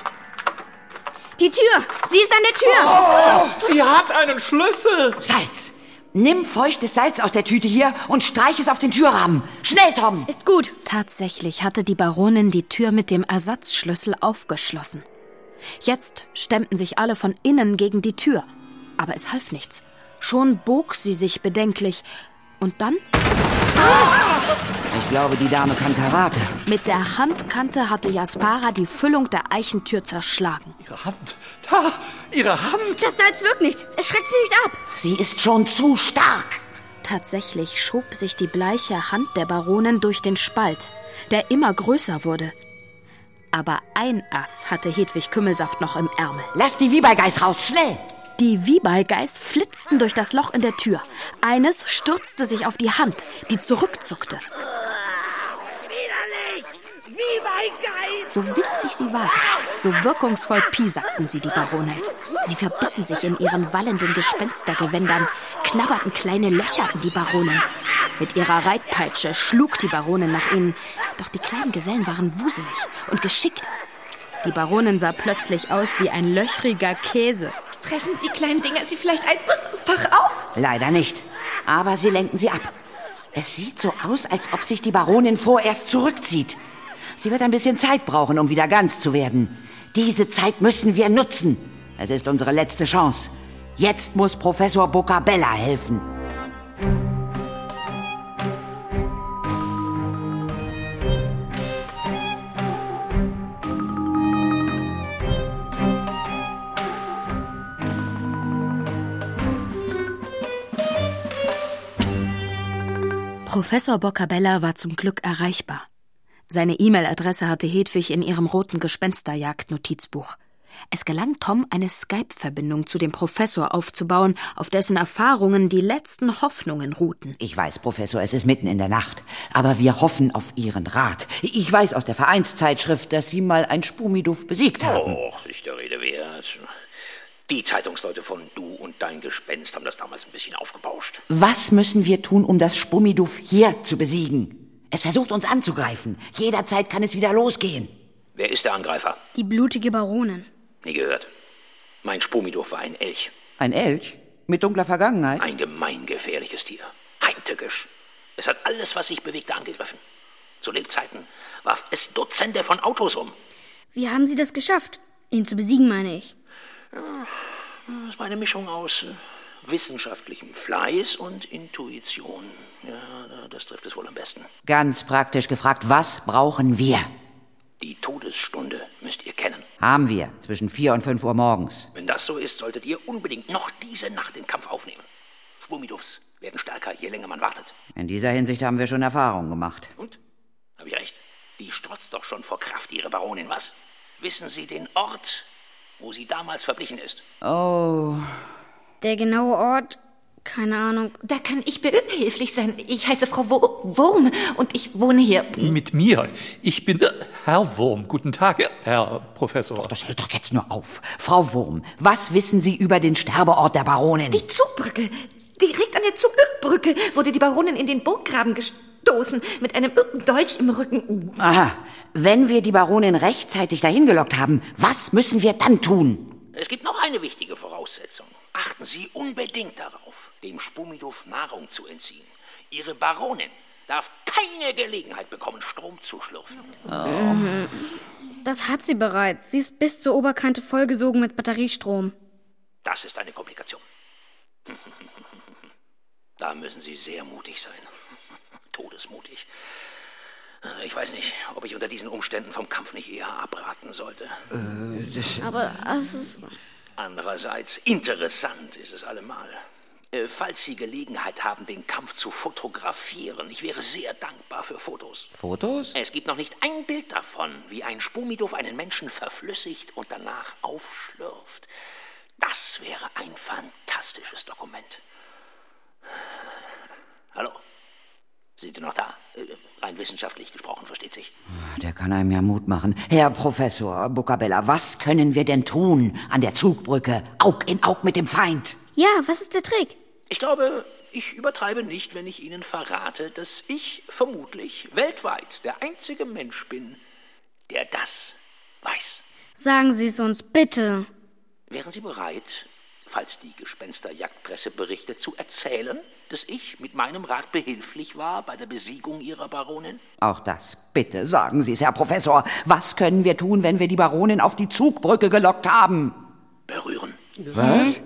Die Tür! Sie ist an der Tür! Oh, sie hat einen Schlüssel! Salz! Nimm feuchtes Salz aus der Tüte hier und streich es auf den Türrahmen. Schnell, Tom! Ist gut. Tatsächlich hatte die Baronin die Tür mit dem Ersatzschlüssel aufgeschlossen. Jetzt stemmten sich alle von innen gegen die Tür. Aber es half nichts. Schon bog sie sich bedenklich. Und dann Ich glaube, die Dame kann Karate. Mit der Handkante hatte Jaspara die Füllung der Eichentür zerschlagen. Ihre Hand. Da, ihre Hand. Das Salz wirkt nicht. Es schreckt sie nicht ab. Sie ist schon zu stark. Tatsächlich schob sich die bleiche Hand der Baronin durch den Spalt, der immer größer wurde. Aber ein Ass hatte Hedwig Kümmelsaft noch im Ärmel. Lass die Wiebergeiß raus, schnell! Die Wiebeigeiß flitzten durch das Loch in der Tür. Eines stürzte sich auf die Hand, die zurückzuckte. So witzig sie waren, so wirkungsvoll piesakten sie die Baronin. Sie verbissen sich in ihren wallenden Gespenstergewändern, knabberten kleine Löcher in die Baronin. Mit ihrer Reitpeitsche schlug die Baronin nach ihnen, doch die kleinen Gesellen waren wuselig und geschickt. Die Baronin sah plötzlich aus wie ein löchriger Käse. Fressen die kleinen Dinger sie vielleicht einfach auf? Leider nicht. Aber sie lenken sie ab. Es sieht so aus, als ob sich die Baronin vorerst zurückzieht. Sie wird ein bisschen Zeit brauchen, um wieder ganz zu werden. Diese Zeit müssen wir nutzen. Es ist unsere letzte Chance. Jetzt muss Professor Boccabella helfen. Professor Boccabella war zum Glück erreichbar. Seine E-Mail-Adresse hatte Hedwig in ihrem roten Gespensterjagd-Notizbuch. Es gelang Tom, eine Skype-Verbindung zu dem Professor aufzubauen, auf dessen Erfahrungen die letzten Hoffnungen ruhten. Ich weiß, Professor, es ist mitten in der Nacht. Aber wir hoffen auf Ihren Rat. Ich weiß aus der Vereinszeitschrift, dass Sie mal ein Spumiduft besiegt haben. Oh, sich der Rede wert. Die Zeitungsleute von Du und dein Gespenst haben das damals ein bisschen aufgebauscht. Was müssen wir tun, um das Spummiduf hier zu besiegen? Es versucht uns anzugreifen. Jederzeit kann es wieder losgehen. Wer ist der Angreifer? Die blutige Baronin. Nie gehört. Mein Spumidorf war ein Elch. Ein Elch? Mit dunkler Vergangenheit? Ein gemeingefährliches Tier. Heimtückisch. Es hat alles, was sich bewegte, angegriffen. Zu Lebzeiten warf es Dutzende von Autos um. Wie haben Sie das geschafft? Ihn zu besiegen, meine ich. Das war eine Mischung aus äh, wissenschaftlichem Fleiß und Intuition. Ja, das trifft es wohl am besten. Ganz praktisch gefragt, was brauchen wir? Die Todesstunde müsst ihr kennen. Haben wir. Zwischen vier und fünf Uhr morgens. Wenn das so ist, solltet ihr unbedingt noch diese Nacht den Kampf aufnehmen. Spumidufs werden stärker, je länger man wartet. In dieser Hinsicht haben wir schon Erfahrungen gemacht. Und? Hab ich recht? Die strotzt doch schon vor Kraft, ihre Baronin, was? Wissen Sie den Ort, wo sie damals verblichen ist? Oh. Der genaue Ort? Keine Ahnung. Da kann ich behilflich sein. Ich heiße Frau Wurm und ich wohne hier. Mit mir. Ich bin äh, Herr Wurm. Guten Tag, Herr Professor. Doch, das hält doch jetzt nur auf. Frau Wurm, was wissen Sie über den Sterbeort der Baronin? Die Zugbrücke. Direkt an der Zugbrücke wurde die Baronin in den Burggraben gestoßen, mit einem Dolch im Rücken. Aha. Wenn wir die Baronin rechtzeitig dahin gelockt haben, was müssen wir dann tun? Es gibt noch eine wichtige Voraussetzung. Achten Sie unbedingt darauf, dem Spumiduf Nahrung zu entziehen. Ihre Baronin darf keine Gelegenheit bekommen, Strom zu schlürfen. Oh. Das hat sie bereits. Sie ist bis zur Oberkante vollgesogen mit Batteriestrom. Das ist eine Komplikation. Da müssen Sie sehr mutig sein. Todesmutig. Äh, Ich weiß nicht, ob ich unter diesen Umständen vom Kampf nicht eher abraten sollte. Aber es ist. Andererseits interessant ist es allemal. Äh, Falls Sie Gelegenheit haben, den Kampf zu fotografieren, ich wäre sehr dankbar für Fotos. Fotos? Es gibt noch nicht ein Bild davon, wie ein Spumidov einen Menschen verflüssigt und danach aufschlürft. Das wäre ein fantastisches Dokument. Hallo? Sind Sie noch da? Äh, Rein wissenschaftlich gesprochen, versteht sich. Der kann einem ja Mut machen. Herr Professor Bucabella, was können wir denn tun an der Zugbrücke? Aug in Aug mit dem Feind. Ja, was ist der Trick? Ich glaube, ich übertreibe nicht, wenn ich Ihnen verrate, dass ich vermutlich weltweit der einzige Mensch bin, der das weiß. Sagen Sie es uns bitte. Wären Sie bereit, falls die Gespensterjagdpresse berichtet, zu erzählen, dass ich mit meinem Rat behilflich war bei der Besiegung Ihrer Baronin? Auch das, bitte sagen Sie es, Herr Professor. Was können wir tun, wenn wir die Baronin auf die Zugbrücke gelockt haben? Berühren. Was?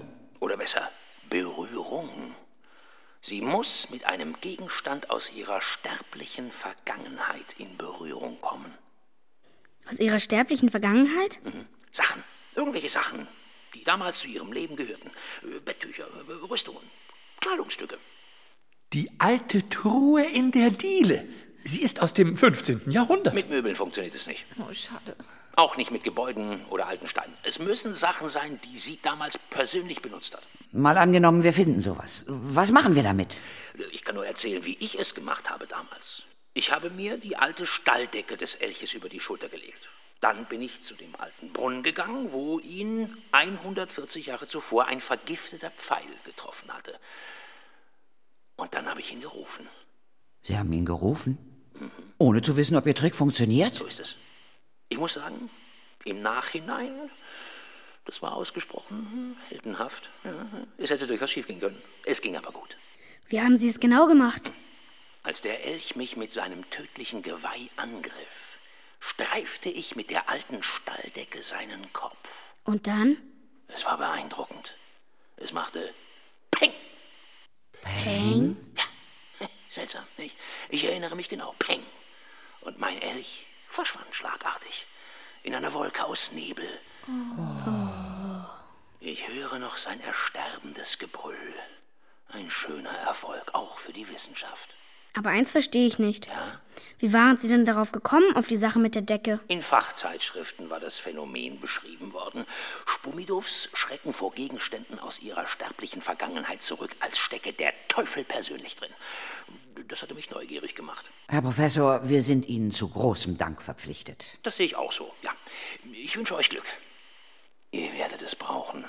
Oder besser, Berührung. Sie muss mit einem Gegenstand aus ihrer sterblichen Vergangenheit in Berührung kommen. Aus Ihrer sterblichen Vergangenheit? Mhm. Sachen, irgendwelche Sachen, die damals zu ihrem Leben gehörten. Äh, Betttücher, äh, Rüstungen, Kleidungsstücke. Die alte Truhe in der Diele. Sie ist aus dem 15. Jahrhundert. Mit Möbeln funktioniert es nicht. Oh, schade. Auch nicht mit Gebäuden oder alten Steinen. Es müssen Sachen sein, die sie damals persönlich benutzt hat. Mal angenommen, wir finden sowas. Was machen wir damit? Ich kann nur erzählen, wie ich es gemacht habe damals. Ich habe mir die alte Stalldecke des Elches über die Schulter gelegt. Dann bin ich zu dem alten Brunnen gegangen, wo ihn 140 Jahre zuvor ein vergifteter Pfeil getroffen hatte. Und dann habe ich ihn gerufen. Sie haben ihn gerufen? Ohne zu wissen, ob Ihr Trick funktioniert? So ist es. Ich muss sagen, im Nachhinein, das war ausgesprochen heldenhaft. Ja, es hätte durchaus schiefgehen können. Es ging aber gut. Wie haben Sie es genau gemacht? Als der Elch mich mit seinem tödlichen Geweih angriff, streifte ich mit der alten Stalldecke seinen Kopf. Und dann? Es war beeindruckend. Es machte Peng. Peng? Seltsam, nicht? Ich erinnere mich genau. Peng. Und mein Elch verschwand schlagartig in einer Wolke aus Nebel. Ich höre noch sein ersterbendes Gebrüll. Ein schöner Erfolg, auch für die Wissenschaft. Aber eins verstehe ich nicht. Ja? Wie waren Sie denn darauf gekommen, auf die Sache mit der Decke? In Fachzeitschriften war das Phänomen beschrieben worden. Spumidovs schrecken vor Gegenständen aus ihrer sterblichen Vergangenheit zurück, als stecke der Teufel persönlich drin. Das hatte mich neugierig gemacht. Herr Professor, wir sind Ihnen zu großem Dank verpflichtet. Das sehe ich auch so, ja. Ich wünsche euch Glück. Ihr werdet es brauchen.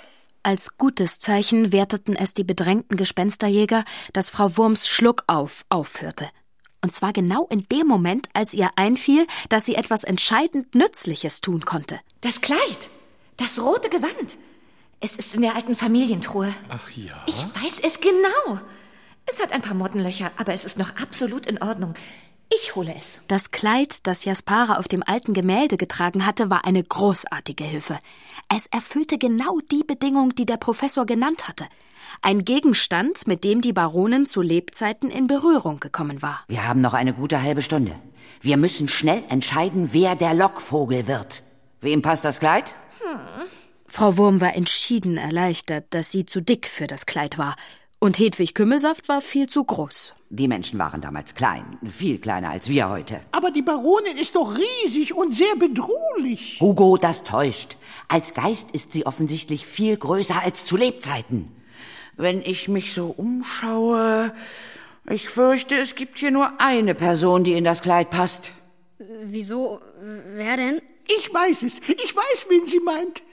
Als gutes Zeichen werteten es die bedrängten Gespensterjäger, dass Frau Wurms Schluckauf aufhörte. Und zwar genau in dem Moment, als ihr einfiel, dass sie etwas entscheidend Nützliches tun konnte. Das Kleid. Das rote Gewand. Es ist in der alten Familientruhe. Ach ja. Ich weiß es genau. Es hat ein paar Mottenlöcher, aber es ist noch absolut in Ordnung. Ich hole es. Das Kleid, das Jaspara auf dem alten Gemälde getragen hatte, war eine großartige Hilfe. Es erfüllte genau die Bedingung, die der Professor genannt hatte. Ein Gegenstand, mit dem die Baronin zu Lebzeiten in Berührung gekommen war. Wir haben noch eine gute halbe Stunde. Wir müssen schnell entscheiden, wer der Lockvogel wird. Wem passt das Kleid? Frau Wurm war entschieden erleichtert, dass sie zu dick für das Kleid war. Und Hedwig Kümmelsaft war viel zu groß. Die Menschen waren damals klein, viel kleiner als wir heute. Aber die Baronin ist doch riesig und sehr bedrohlich. Hugo, das täuscht. Als Geist ist sie offensichtlich viel größer als zu Lebzeiten. Wenn ich mich so umschaue, ich fürchte, es gibt hier nur eine Person, die in das Kleid passt. Wieso? Wer denn? Ich weiß es. Ich weiß, wen sie meint.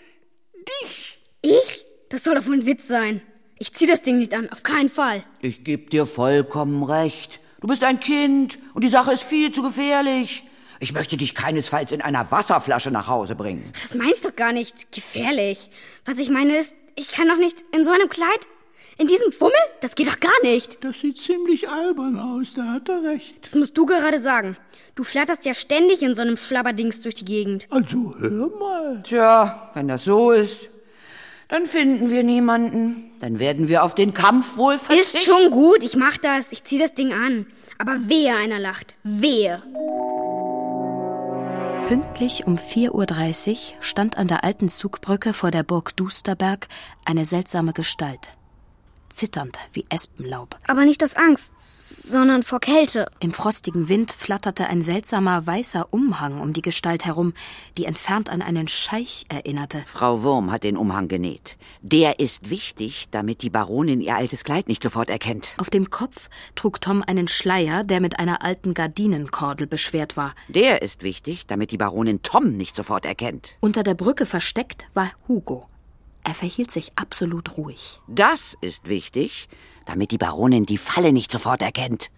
Dich. Ich? Das soll doch wohl ein Witz sein. Ich zieh das Ding nicht an, auf keinen Fall. Ich geb dir vollkommen recht. Du bist ein Kind und die Sache ist viel zu gefährlich. Ich möchte dich keinesfalls in einer Wasserflasche nach Hause bringen. Das meine ich doch gar nicht. Gefährlich. Was ich meine ist, ich kann doch nicht in so einem Kleid. In diesem Fummel? Das geht doch gar nicht. Das sieht ziemlich albern aus, da hat er recht. Das musst du gerade sagen. Du flatterst ja ständig in so einem Schlabberdings durch die Gegend. Also hör mal. Tja, wenn das so ist, dann finden wir niemanden. Dann werden wir auf den Kampf wohl verzichten. Ist schon gut, ich mach das. Ich zieh das Ding an. Aber wehe einer lacht. Wehe. Pünktlich um 4.30 Uhr stand an der alten Zugbrücke vor der Burg Dusterberg eine seltsame Gestalt zitternd wie Espenlaub. Aber nicht aus Angst, sondern vor Kälte. Im frostigen Wind flatterte ein seltsamer weißer Umhang um die Gestalt herum, die entfernt an einen Scheich erinnerte. Frau Wurm hat den Umhang genäht. Der ist wichtig, damit die Baronin ihr altes Kleid nicht sofort erkennt. Auf dem Kopf trug Tom einen Schleier, der mit einer alten Gardinenkordel beschwert war. Der ist wichtig, damit die Baronin Tom nicht sofort erkennt. Unter der Brücke versteckt war Hugo. Er verhielt sich absolut ruhig. Das ist wichtig, damit die Baronin die Falle nicht sofort erkennt.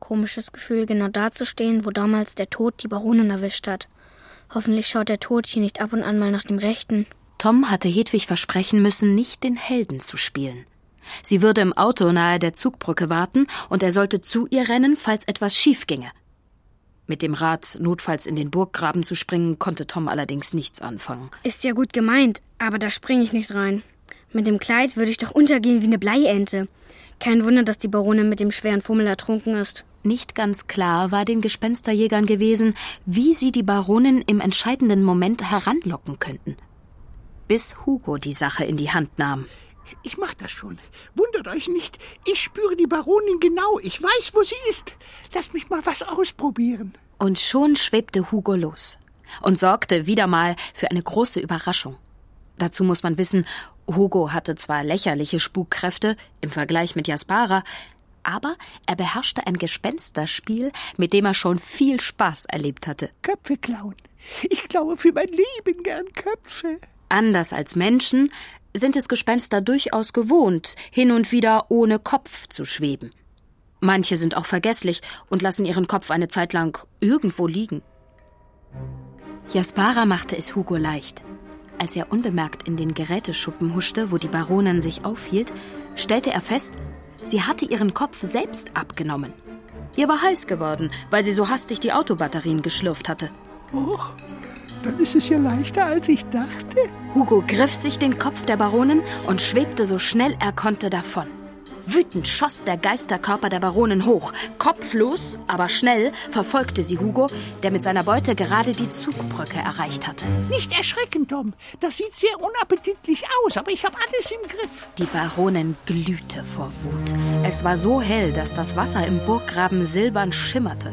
Komisches Gefühl, genau da zu stehen, wo damals der Tod die Baronin erwischt hat. Hoffentlich schaut der Tod hier nicht ab und an mal nach dem Rechten. Tom hatte Hedwig versprechen müssen, nicht den Helden zu spielen. Sie würde im Auto nahe der Zugbrücke warten und er sollte zu ihr rennen, falls etwas schief ginge. Mit dem Rat, notfalls in den Burggraben zu springen, konnte Tom allerdings nichts anfangen. Ist ja gut gemeint, aber da springe ich nicht rein. Mit dem Kleid würde ich doch untergehen wie eine Bleiente. Kein Wunder, dass die Baronin mit dem schweren Fummel ertrunken ist. Nicht ganz klar war den Gespensterjägern gewesen, wie sie die Baronin im entscheidenden Moment heranlocken könnten. Bis Hugo die Sache in die Hand nahm. Ich mach das schon. Wundert euch nicht. Ich spüre die Baronin genau. Ich weiß, wo sie ist. Lasst mich mal was ausprobieren. Und schon schwebte Hugo los und sorgte wieder mal für eine große Überraschung. Dazu muss man wissen, Hugo hatte zwar lächerliche Spukkräfte im Vergleich mit Jaspara, aber er beherrschte ein Gespensterspiel, mit dem er schon viel Spaß erlebt hatte. Köpfe klauen. Ich klaue für mein Leben gern Köpfe. Anders als Menschen sind es Gespenster durchaus gewohnt, hin und wieder ohne Kopf zu schweben. Manche sind auch vergesslich und lassen ihren Kopf eine Zeit lang irgendwo liegen. Jaspara machte es Hugo leicht. Als er unbemerkt in den Geräteschuppen huschte, wo die Baronin sich aufhielt, stellte er fest, sie hatte ihren Kopf selbst abgenommen. Ihr war heiß geworden, weil sie so hastig die Autobatterien geschlürft hatte. Och, dann ist es ja leichter, als ich dachte. Hugo griff sich den Kopf der Baronin und schwebte so schnell er konnte davon. Wütend schoss der Geisterkörper der Baronin hoch. Kopflos, aber schnell verfolgte sie Hugo, der mit seiner Beute gerade die Zugbrücke erreicht hatte. Nicht erschrecken, Tom. Das sieht sehr unappetitlich aus, aber ich habe alles im Griff. Die Baronin glühte vor Wut. Es war so hell, dass das Wasser im Burggraben silbern schimmerte.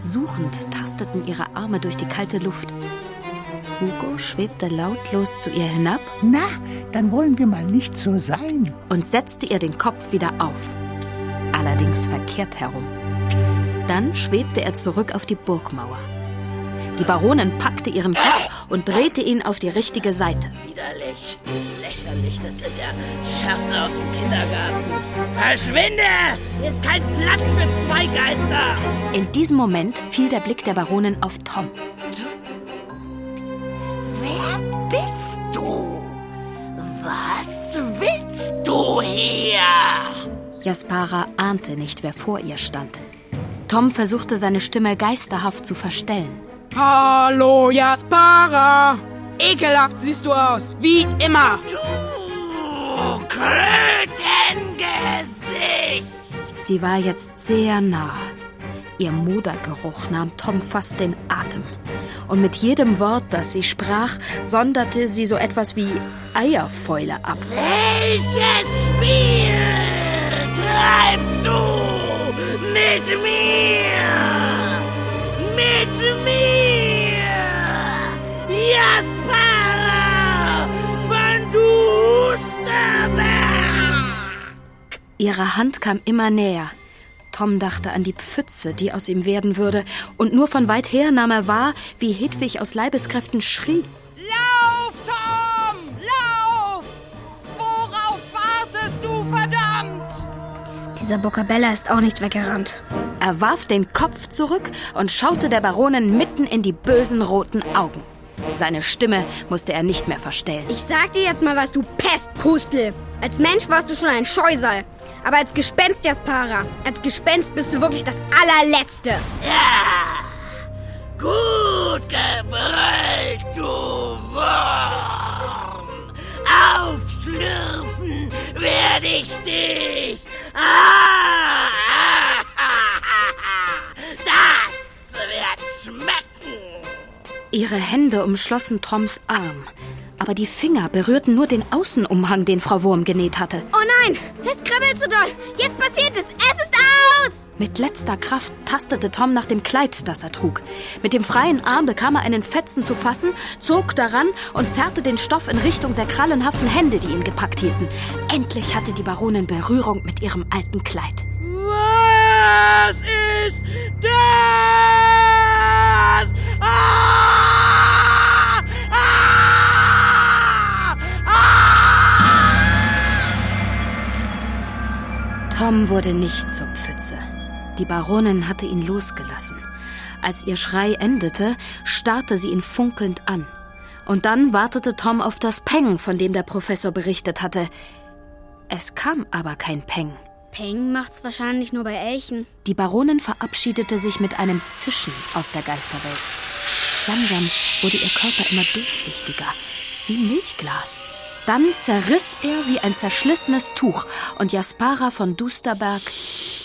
Suchend tasteten ihre Arme durch die kalte Luft. Hugo schwebte lautlos zu ihr hinab. Na, dann wollen wir mal nicht so sein. Und setzte ihr den Kopf wieder auf. Allerdings verkehrt herum. Dann schwebte er zurück auf die Burgmauer. Die Baronin packte ihren Kopf und drehte ihn auf die richtige Seite. Widerlich, lächerlich, das sind ja Scherze aus dem Kindergarten. Verschwinde! Hier ist kein Platz für zwei Geister! In diesem Moment fiel der Blick der Baronin auf Tom. Wer bist du? Was willst du hier? Jaspara ahnte nicht, wer vor ihr stand. Tom versuchte seine Stimme geisterhaft zu verstellen. Hallo, Jaspara! Ekelhaft siehst du aus, wie immer! Du Krötengesicht! Sie war jetzt sehr nah. Ihr Modergeruch nahm Tom fast den Atem. Und mit jedem Wort, das sie sprach, sonderte sie so etwas wie Eierfäule ab. Welches Spiel treibst du mit mir? Mit mir! Ihre Hand kam immer näher. Tom dachte an die Pfütze, die aus ihm werden würde, und nur von weit her nahm er wahr, wie Hedwig aus Leibeskräften schrie. Lauf, Tom! Lauf! Worauf wartest du, verdammt? Dieser Boccabella ist auch nicht weggerannt. Er warf den Kopf zurück und schaute der Baronin mitten in die bösen roten Augen. Seine Stimme musste er nicht mehr verstellen. Ich sag dir jetzt mal was, du Pestpustel. Als Mensch warst du schon ein Scheusal. Aber als Gespenst, Jaspara, als Gespenst bist du wirklich das allerletzte. Ja, gut gebrüllt, du Wurm. Aufschlürfen werde ich dich. Ah, ah, ah, ah, das wird schmecken. Ihre Hände umschlossen Toms Arm aber die Finger berührten nur den Außenumhang, den Frau Wurm genäht hatte. Oh nein, es kribbelt so doll. Jetzt passiert es. Es ist aus! Mit letzter Kraft tastete Tom nach dem Kleid, das er trug. Mit dem freien Arm bekam er einen Fetzen zu fassen, zog daran und zerrte den Stoff in Richtung der krallenhaften Hände, die ihn gepackt hielten. Endlich hatte die Baronin Berührung mit ihrem alten Kleid. Was ist das? Tom wurde nicht zur Pfütze. Die Baronin hatte ihn losgelassen. Als ihr Schrei endete, starrte sie ihn funkelnd an. Und dann wartete Tom auf das Peng, von dem der Professor berichtet hatte. Es kam aber kein Peng. Peng macht's wahrscheinlich nur bei Elchen. Die Baronin verabschiedete sich mit einem Zischen aus der Geisterwelt. Langsam wurde ihr Körper immer durchsichtiger, wie Milchglas. Dann zerriss er wie ein zerschlissenes Tuch und Jaspara von Dusterberg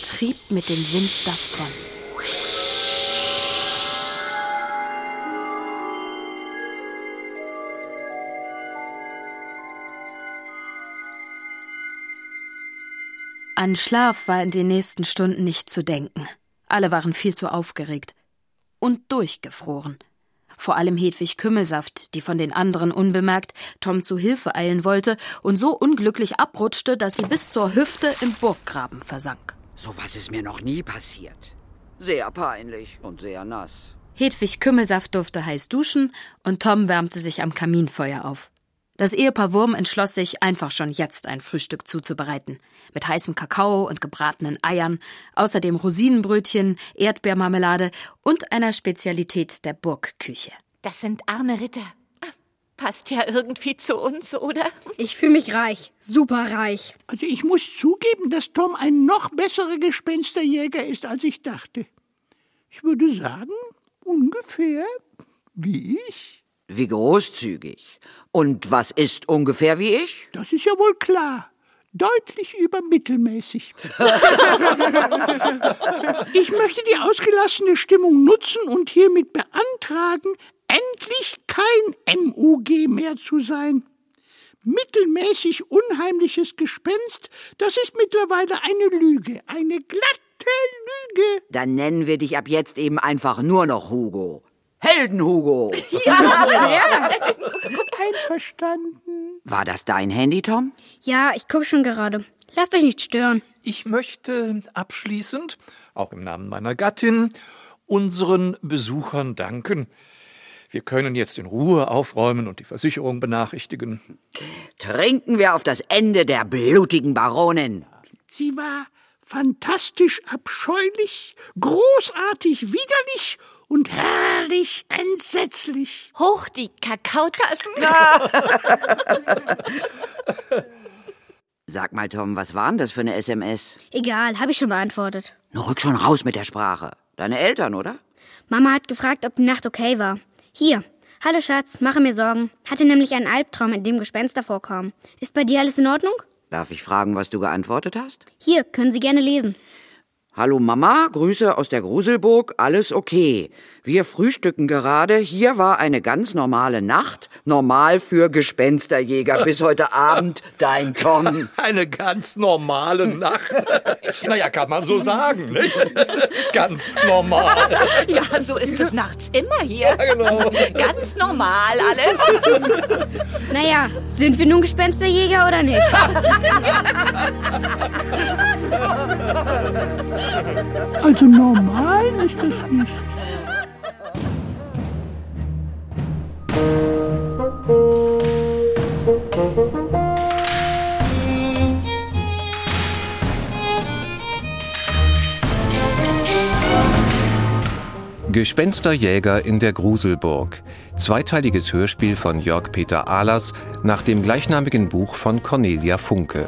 trieb mit dem Wind davon. An Schlaf war in den nächsten Stunden nicht zu denken. Alle waren viel zu aufgeregt. Und durchgefroren. Vor allem Hedwig Kümmelsaft, die von den anderen unbemerkt Tom zu Hilfe eilen wollte und so unglücklich abrutschte, dass sie bis zur Hüfte im Burggraben versank. So was ist mir noch nie passiert. Sehr peinlich und sehr nass. Hedwig Kümmelsaft durfte heiß duschen und Tom wärmte sich am Kaminfeuer auf. Das Ehepaar Wurm entschloss sich, einfach schon jetzt ein Frühstück zuzubereiten. Mit heißem Kakao und gebratenen Eiern, außerdem Rosinenbrötchen, Erdbeermarmelade und einer Spezialität der Burgküche. Das sind arme Ritter. Passt ja irgendwie zu uns, oder? Ich fühle mich reich. Super reich. Also ich muss zugeben, dass Tom ein noch besserer Gespensterjäger ist, als ich dachte. Ich würde sagen, ungefähr wie ich. Wie großzügig. Und was ist ungefähr wie ich? Das ist ja wohl klar. Deutlich über mittelmäßig. ich möchte die ausgelassene Stimmung nutzen und hiermit beantragen, endlich kein MUG mehr zu sein. Mittelmäßig unheimliches Gespenst, das ist mittlerweile eine Lüge, eine glatte Lüge. Dann nennen wir dich ab jetzt eben einfach nur noch Hugo. Helden Hugo. Ja, ja. Einverstanden. War das dein Handy, Tom? Ja, ich gucke schon gerade. Lasst euch nicht stören. Ich möchte abschließend, auch im Namen meiner Gattin, unseren Besuchern danken. Wir können jetzt in Ruhe aufräumen und die Versicherung benachrichtigen. Trinken wir auf das Ende der blutigen Baronin. Sie war fantastisch abscheulich, großartig widerlich und herrlich entsetzlich. Hoch die Kakaotassen. Sag mal, Tom, was war denn das für eine SMS? Egal, habe ich schon beantwortet. Na, rück schon raus mit der Sprache. Deine Eltern, oder? Mama hat gefragt, ob die Nacht okay war. Hier. Hallo Schatz, mache mir Sorgen. Hatte nämlich einen Albtraum, in dem Gespenster vorkamen. Ist bei dir alles in Ordnung? Darf ich fragen, was du geantwortet hast? Hier, können Sie gerne lesen. Hallo Mama, Grüße aus der Gruselburg, alles okay. Wir frühstücken gerade. Hier war eine ganz normale Nacht. Normal für Gespensterjäger. Bis heute Abend, dein Tom. Eine ganz normale Nacht. naja, kann man so sagen, nicht? Ganz normal. Ja, so ist es nachts immer hier. Ja, genau. Ganz normal alles. Naja, sind wir nun Gespensterjäger oder nicht? Also normal ist es nicht. Gespensterjäger in der Gruselburg. Zweiteiliges Hörspiel von Jörg Peter Ahlers nach dem gleichnamigen Buch von Cornelia Funke.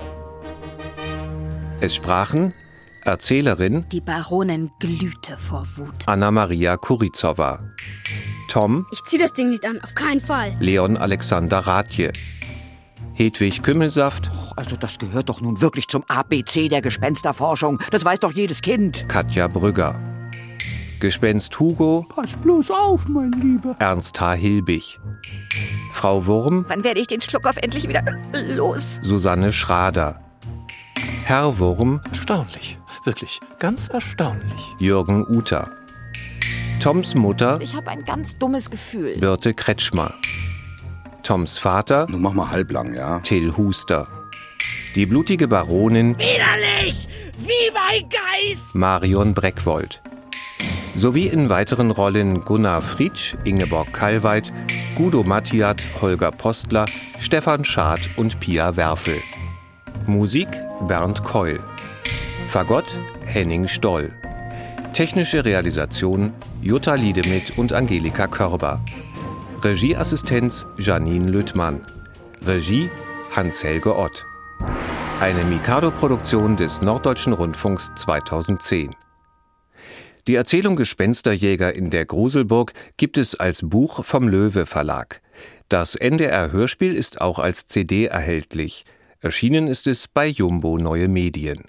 Es sprachen Erzählerin Die Baronin glühte vor Wut. Anna-Maria Kurizowa, Tom Ich zieh das Ding nicht an, auf keinen Fall. Leon Alexander Rathje, Hedwig Kümmelsaft, Also das gehört doch nun wirklich zum ABC der Gespensterforschung. Das weiß doch jedes Kind. Katja Brügger, Gespenst Hugo. Pass bloß auf, mein Lieber. Ernst H. Hilbig. Frau Wurm. Wann werde ich den Schluckauf endlich wieder äh, los? Susanne Schrader. Herr Wurm. Erstaunlich. Wirklich ganz erstaunlich. Jürgen Uter. Toms Mutter. Ich habe ein ganz dummes Gefühl. Birte Kretschmer. Toms Vater. Nun mach mal halblang, ja. Till Huster. Die blutige Baronin. Widerlich! Viva ein Geist! Marion Breckwold. Sowie in weiteren Rollen Gunnar Fritsch, Ingeborg Kallweit, Guido Mattiat, Holger Postler, Stefan Schad und Pia Werfel. Musik Bernd Keul. Fagott Henning Stoll. Technische Realisation Jutta Liedemit und Angelika Körber. Regieassistenz Janine Lüttmann. Regie Hans-Helge Ott. Eine Mikado-Produktion des Norddeutschen Rundfunks 2010. Die Erzählung Gespensterjäger in der Gruselburg gibt es als Buch vom Löwe Verlag. Das NDR Hörspiel ist auch als CD erhältlich. Erschienen ist es bei Jumbo Neue Medien.